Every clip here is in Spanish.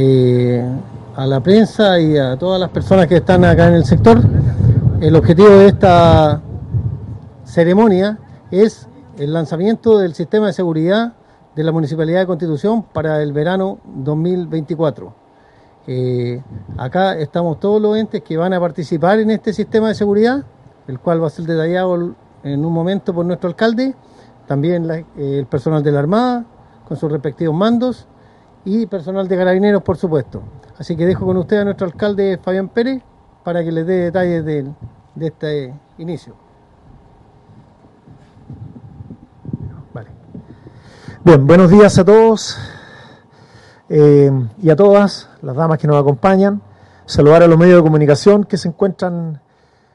eh, a la prensa y a todas las personas que están acá en el sector. El objetivo de esta ceremonia es el lanzamiento del sistema de seguridad de la Municipalidad de Constitución para el verano 2024. Eh, acá estamos todos los entes que van a participar en este sistema de seguridad, el cual va a ser detallado en un momento por nuestro alcalde, también el personal de la Armada con sus respectivos mandos y personal de carabineros, por supuesto. Así que dejo con usted a nuestro alcalde Fabián Pérez para que les dé detalles de, de este inicio. Vale. Bien, buenos días a todos eh, y a todas las damas que nos acompañan. Saludar a los medios de comunicación que se encuentran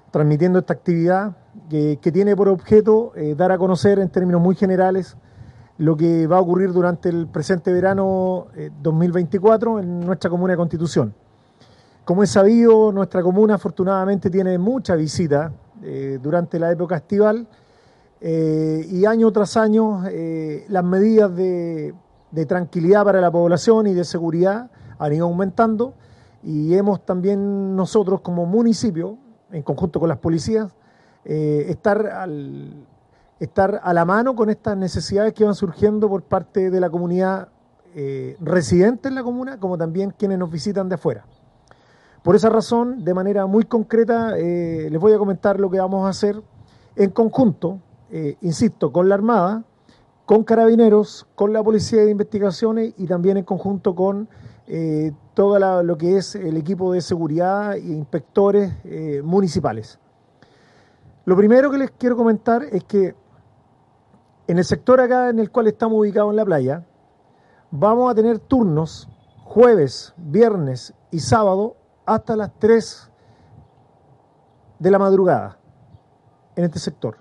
transmitiendo esta actividad que, tiene por objeto eh, dar a conocer en términos muy generales lo que va a ocurrir durante el presente verano 2024 eh, en nuestra comuna de Constitución. Como es sabido, nuestra comuna afortunadamente tiene mucha visita eh, durante la época estival y año tras año las medidas de, tranquilidad para la población y de seguridad han ido aumentando y hemos también nosotros como municipio, en conjunto con las policías, eh, estar, al, estar a la mano con estas necesidades que van surgiendo por parte de la comunidad eh, residente en la comuna, como también quienes nos visitan de afuera. Por esa razón, de manera muy concreta, eh, les voy a comentar lo que vamos a hacer en conjunto, insisto, con la Armada, con Carabineros, con la Policía de Investigaciones y también en conjunto con todo lo que es el equipo de seguridad e inspectores municipales. Lo primero que les quiero comentar es que en el sector acá en el cual estamos ubicados en la playa, vamos a tener turnos jueves, viernes y sábado hasta las 3 de la madrugada en este sector.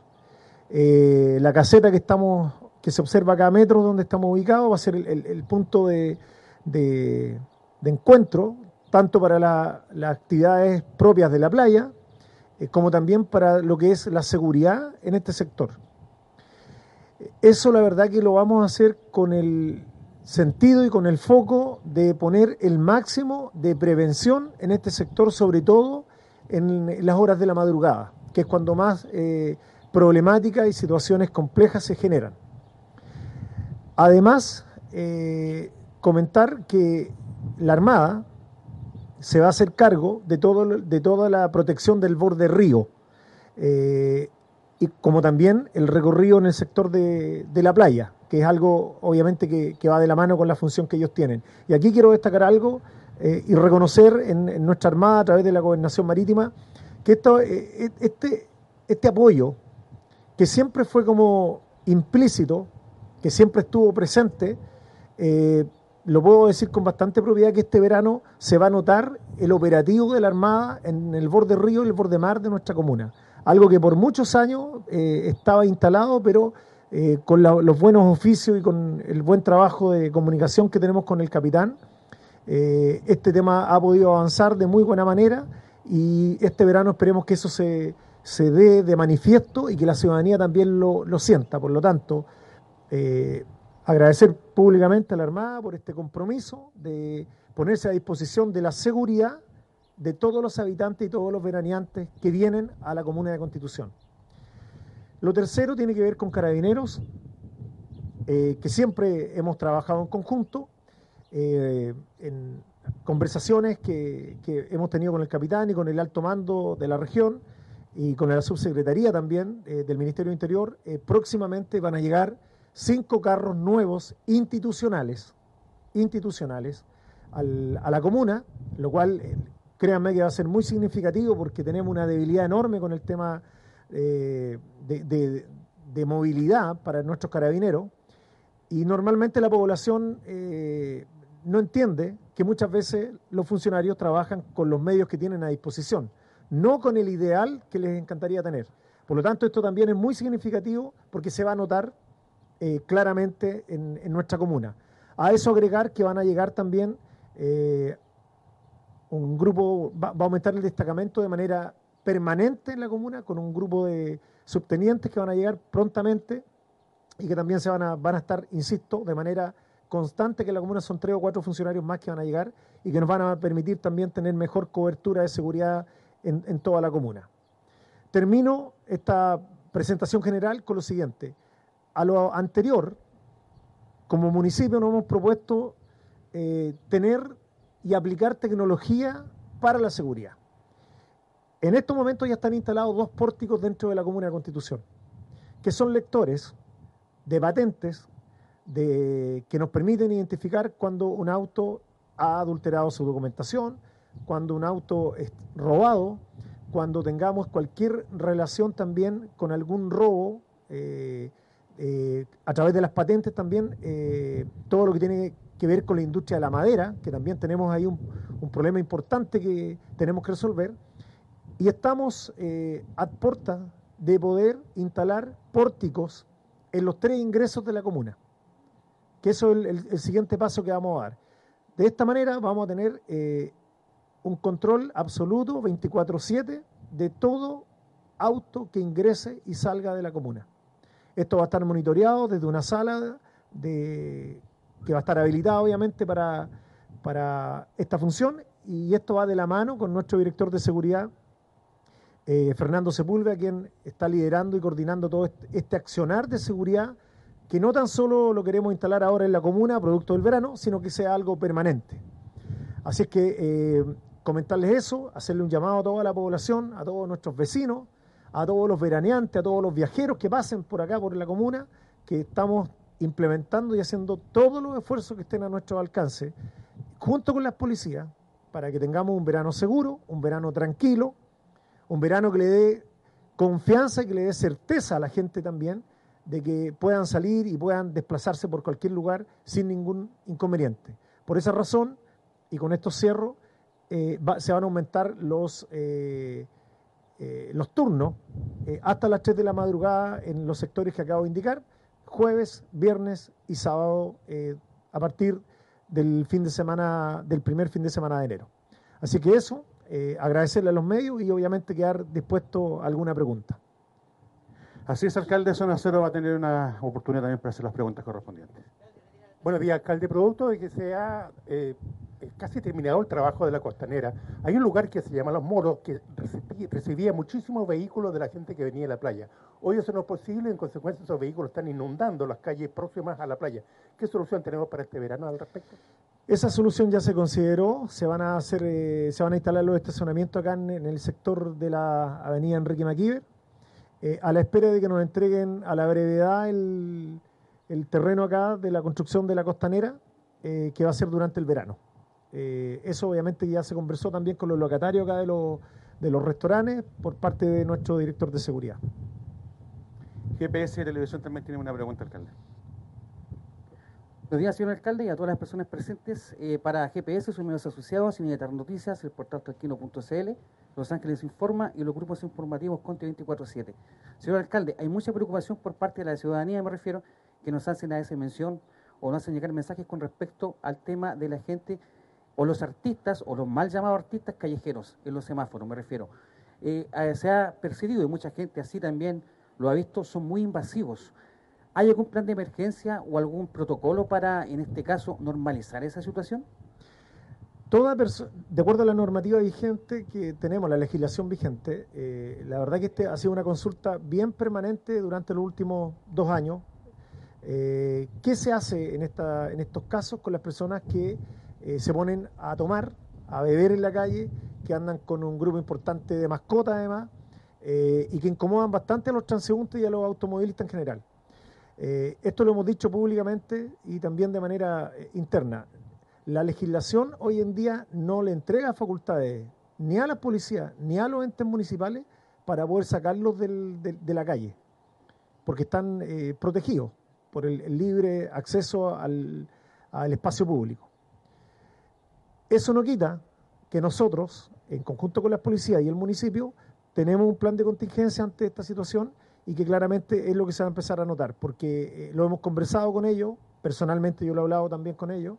Eh, la caseta que estamos que se observa acá a metros donde estamos ubicados va a ser el, punto de, encuentro tanto para las actividades propias de la playa eh, como también para lo que es la seguridad en este sector. Eso la verdad que lo vamos a hacer con el sentido y con el foco de poner el máximo de prevención en este sector, sobre todo en las horas de la madrugada, que es cuando más eh, problemáticas y situaciones complejas se generan. Además, eh, comentar que la Armada, se va a hacer cargo de, todo, de toda la protección del borde río, eh, y como también el recorrido en el sector de, la playa, que es algo obviamente que, va de la mano con la función que ellos tienen. Y aquí quiero destacar algo eh, y reconocer en, nuestra Armada a través de la Gobernación Marítima que esto, eh, este, este apoyo, que siempre fue como implícito, que siempre estuvo presente, lo puedo decir con bastante propiedad que este verano se va a notar el operativo de la Armada en el borde río y el borde mar de nuestra comuna. Algo que por muchos años eh, estaba instalado, pero eh, con los buenos oficios y con el buen trabajo de comunicación que tenemos con el capitán, eh, este tema ha podido avanzar de muy buena manera y este verano esperemos que eso se, se dé de manifiesto y que la ciudadanía también lo, lo sienta. Por lo tanto, agradecer públicamente a la Armada por este compromiso de ponerse a disposición de la seguridad de todos los habitantes y todos los veraneantes que vienen a la Comuna de Constitución. Lo tercero tiene que ver con carabineros, eh, que siempre hemos trabajado en conjunto, eh, en conversaciones que, hemos tenido con el capitán y con el alto mando de la región y con la subsecretaría también eh, del Ministerio del Interior, próximamente van a llegar cinco carros nuevos institucionales, institucionales a la comuna, lo cual créanme que va a ser muy significativo porque tenemos una debilidad enorme con el tema eh, de, movilidad para nuestros carabineros y normalmente la población eh, no entiende que muchas veces los funcionarios trabajan con los medios que tienen a disposición, no con el ideal que les encantaría tener. Por lo tanto, esto también es muy significativo porque se va a notar eh, claramente en, nuestra comuna. A eso agregar que van a llegar también un grupo, va, a aumentar el destacamento de manera permanente en la comuna con un grupo de subtenientes que van a llegar prontamente y que también se van a, van a estar, insisto, de manera constante que en la comuna son tres o cuatro funcionarios más que van a llegar y que nos van a permitir también tener mejor cobertura de seguridad en, en toda la comuna. Termino esta presentación general con lo siguiente. A lo anterior, como municipio nos hemos propuesto eh, tener y aplicar tecnología para la seguridad. En estos momentos ya están instalados dos pórticos dentro de la Comuna de Constitución, que son lectores de patentes de, que nos permiten identificar cuando un auto ha adulterado su documentación, cuando un auto es robado, cuando tengamos cualquier relación también con algún robo, eh, eh, a través de las patentes también, eh, todo lo que tiene que ver con la industria de la madera, que también tenemos ahí un, un problema importante que tenemos que resolver, y estamos a puerta de poder instalar pórticos en los tres ingresos de la comuna, que eso es el, el siguiente paso que vamos a dar. De esta manera vamos a tener un control absoluto 24/7 de todo auto que ingrese y salga de la comuna. Esto va a estar monitoreado desde una sala de, que va a estar habilitada obviamente para, para esta función y esto va de la mano con nuestro director de seguridad, eh, Fernando Sepúlveda, quien está liderando y coordinando todo este, este, accionar de seguridad que no tan solo lo queremos instalar ahora en la comuna, producto del verano, sino que sea algo permanente. Así es que eh, comentarles eso, hacerle un llamado a toda la población, a todos nuestros vecinos, a todos los veraneantes, a todos los viajeros que pasen por acá, por la comuna, que estamos implementando y haciendo todos los esfuerzos que estén a nuestro alcance, junto con las policías, para que tengamos un verano seguro, un verano tranquilo, un verano que le dé confianza y que le dé certeza a la gente también de que puedan salir y puedan desplazarse por cualquier lugar sin ningún inconveniente. Por esa razón, y con esto cierro, eh, se van a aumentar los, eh, eh, los turnos hasta las 3 de la madrugada en los sectores que acabo de indicar, jueves, viernes y sábado a partir del fin de semana, del primer fin de semana de enero. Así que eso, agradecerle a los medios y obviamente quedar dispuesto a alguna pregunta. Así es, alcalde, Zona Cero va a tener una oportunidad también para hacer las preguntas correspondientes. Buenos días, alcalde. Producto de que se ha eh, casi terminado el trabajo de la costanera, hay un lugar que se llama Los Moros que recibía, muchísimos vehículos de la gente que venía a la playa. Hoy eso no es posible, en consecuencia esos vehículos están inundando las calles próximas a la playa. ¿Qué solución tenemos para este verano al respecto? Esa solución ya se consideró, se van a hacer, eh, se van a instalar los estacionamientos acá en, el sector de la avenida Enrique Maquiver, eh, a la espera de que nos entreguen a la brevedad el terreno acá de la construcción de la costanera, eh, que va a ser durante el verano. Eh, eso obviamente ya se conversó también con los locatarios acá de los, de los restaurantes por parte de nuestro director de seguridad. GPS Televisión también tiene una pregunta, alcalde. Buenos días, señor alcalde, y a todas las personas presentes. Eh, para GPS, sus medios asociados, Inmediatas Noticias, el portal tranquilo.cl, Los Ángeles Informa y los grupos informativos Conte 24-7. Señor alcalde, hay mucha preocupación por parte de la ciudadanía, me refiero, que nos hacen a esa mención o nos hacen llegar mensajes con respecto al tema de la gente o los artistas o los mal llamados artistas callejeros en los semáforos, me refiero. Eh, se ha percibido y mucha gente así también lo ha visto, son muy invasivos. ¿Hay algún plan de emergencia o algún protocolo para, en este caso, normalizar esa situación? Toda de acuerdo a la normativa vigente que tenemos, la legislación vigente, eh, la verdad que este ha sido una consulta bien permanente durante los últimos dos años, eh, ¿Qué se hace en, esta, en estos casos con las personas que eh, se ponen a tomar, a beber en la calle, que andan con un grupo importante de mascotas además, eh, y que incomodan bastante a los transeúntes y a los automovilistas en general? esto lo hemos dicho públicamente y también de manera interna. La legislación hoy en día no le entrega facultades ni a las policías ni a los entes municipales para poder sacarlos de la calle, porque están protegidos por el, libre acceso al, espacio público. Eso no quita que nosotros, en conjunto con las policías y el municipio, tenemos un plan de contingencia ante esta situación y que claramente es lo que se va a empezar a notar, porque eh, lo hemos conversado con ellos, personalmente yo lo he hablado también con ellos,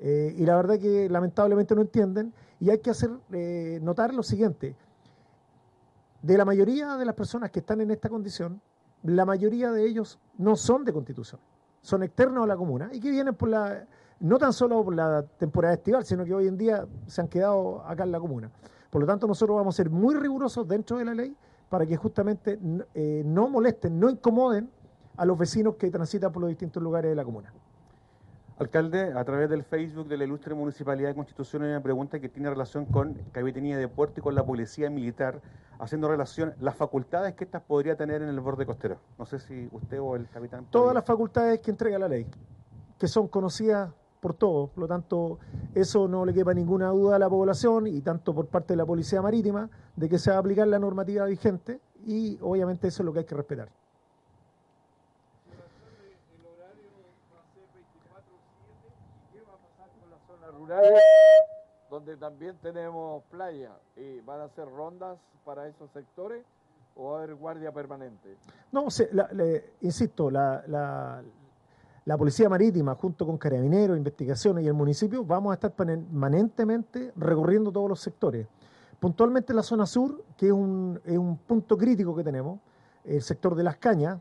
eh, y la verdad que lamentablemente no entienden, y hay que hacer eh, notar lo siguiente, de la mayoría de las personas que están en esta condición, la mayoría de ellos no son de constitución. son externos a la comuna y que vienen por la, no tan solo por la temporada estival, sino que hoy en día se han quedado acá en la comuna. Por lo tanto, nosotros vamos a ser muy rigurosos dentro de la ley para que justamente eh, no molesten, no incomoden a los vecinos que transitan por los distintos lugares de la comuna. Alcalde, a través del Facebook de la Ilustre Municipalidad de Constitución hay una pregunta que tiene relación con Capitanía de Puerto y con la Policía Militar, haciendo relación las facultades que estas podría tener en el borde costero. No sé si usted o el capitán... Todas las facultades que entrega la ley, que son conocidas por todos, por lo tanto, eso no le quepa ninguna duda a la población y tanto por parte de la Policía Marítima de que se va a aplicar la normativa vigente y obviamente eso es lo que hay que respetar. donde también tenemos playa y van a hacer rondas para esos sectores o va a haber guardia permanente. No, insisto, la, la, Policía Marítima junto con Carabineros, Investigaciones y el municipio vamos a estar permanentemente recorriendo todos los sectores. Puntualmente la zona sur, que es un, es un punto crítico que tenemos, el sector de las cañas,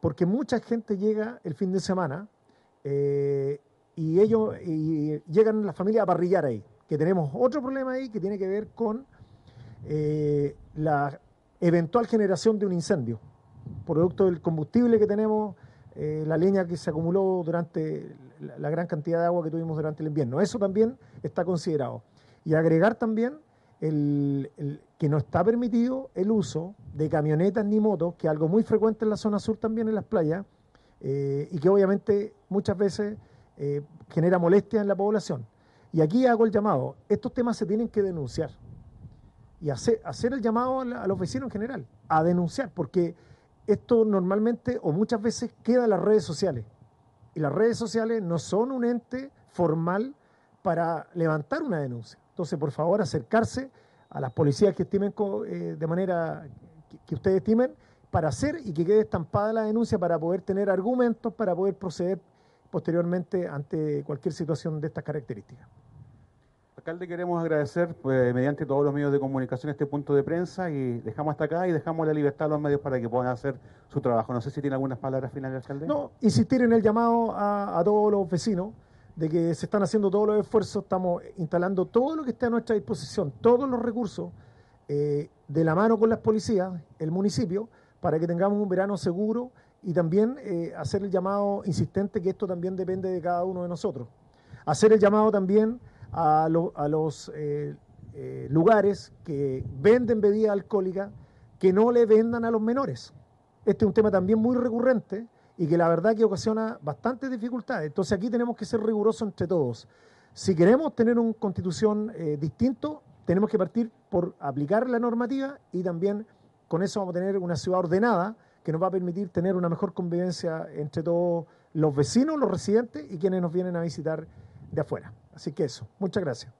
porque mucha gente llega el fin de semana eh, y ellos llegan las familias a parrillar ahí. Que tenemos otro problema ahí que tiene que ver con eh, la eventual generación de un incendio, producto del combustible que tenemos, eh, la leña que se acumuló durante la, gran cantidad de agua que tuvimos durante el invierno. Eso también está considerado. Y agregar también el, que no está permitido el uso de camionetas ni motos, que es algo muy frecuente en la zona sur también en las playas, eh, y que obviamente muchas veces eh, genera molestia en la población. Y aquí hago el llamado, estos temas se tienen que denunciar y hacer, hacer el llamado a, los vecinos en general, a denunciar, porque esto normalmente o muchas veces queda en las redes sociales. Y las redes sociales no son un ente formal para levantar una denuncia. Entonces, por favor, acercarse a las policías que estimen eh, de manera que, que, ustedes estimen para hacer y que quede estampada la denuncia para poder tener argumentos para poder proceder posteriormente ante cualquier situación de estas características. Alcalde, queremos agradecer pues, mediante todos los medios de comunicación este punto de prensa y dejamos hasta acá y dejamos la libertad a los medios para que puedan hacer su trabajo. No sé si tiene algunas palabras finales, alcalde. No, insistir en el llamado a, todos los vecinos de que se están haciendo todos los esfuerzos, estamos instalando todo lo que esté a nuestra disposición, todos los recursos eh, de la mano con las policías, el municipio, para que tengamos un verano seguro y también eh, hacer el llamado insistente que esto también depende de cada uno de nosotros. Hacer el llamado también a, a los eh, eh, lugares que venden bebida alcohólica que no le vendan a los menores. Este es un tema también muy recurrente y que la verdad que ocasiona bastantes dificultades. Entonces aquí tenemos que ser rigurosos entre todos. Si queremos tener una constitución distinto, tenemos que partir por aplicar la normativa y también con eso vamos a tener una ciudad ordenada que nos va a permitir tener una mejor convivencia entre todos los vecinos, los residentes y quienes nos vienen a visitar de afuera. Así que eso, muchas gracias.